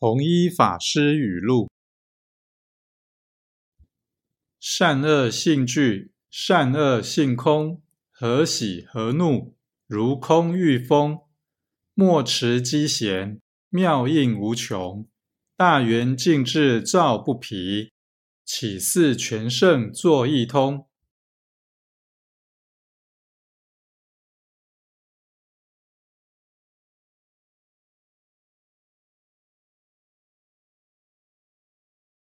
弘一法师语录：善恶性具，善恶性空，何喜何怒，如空遇风。莫持机弦，妙应无穷。大圆净智照不疲，岂似全胜作一通。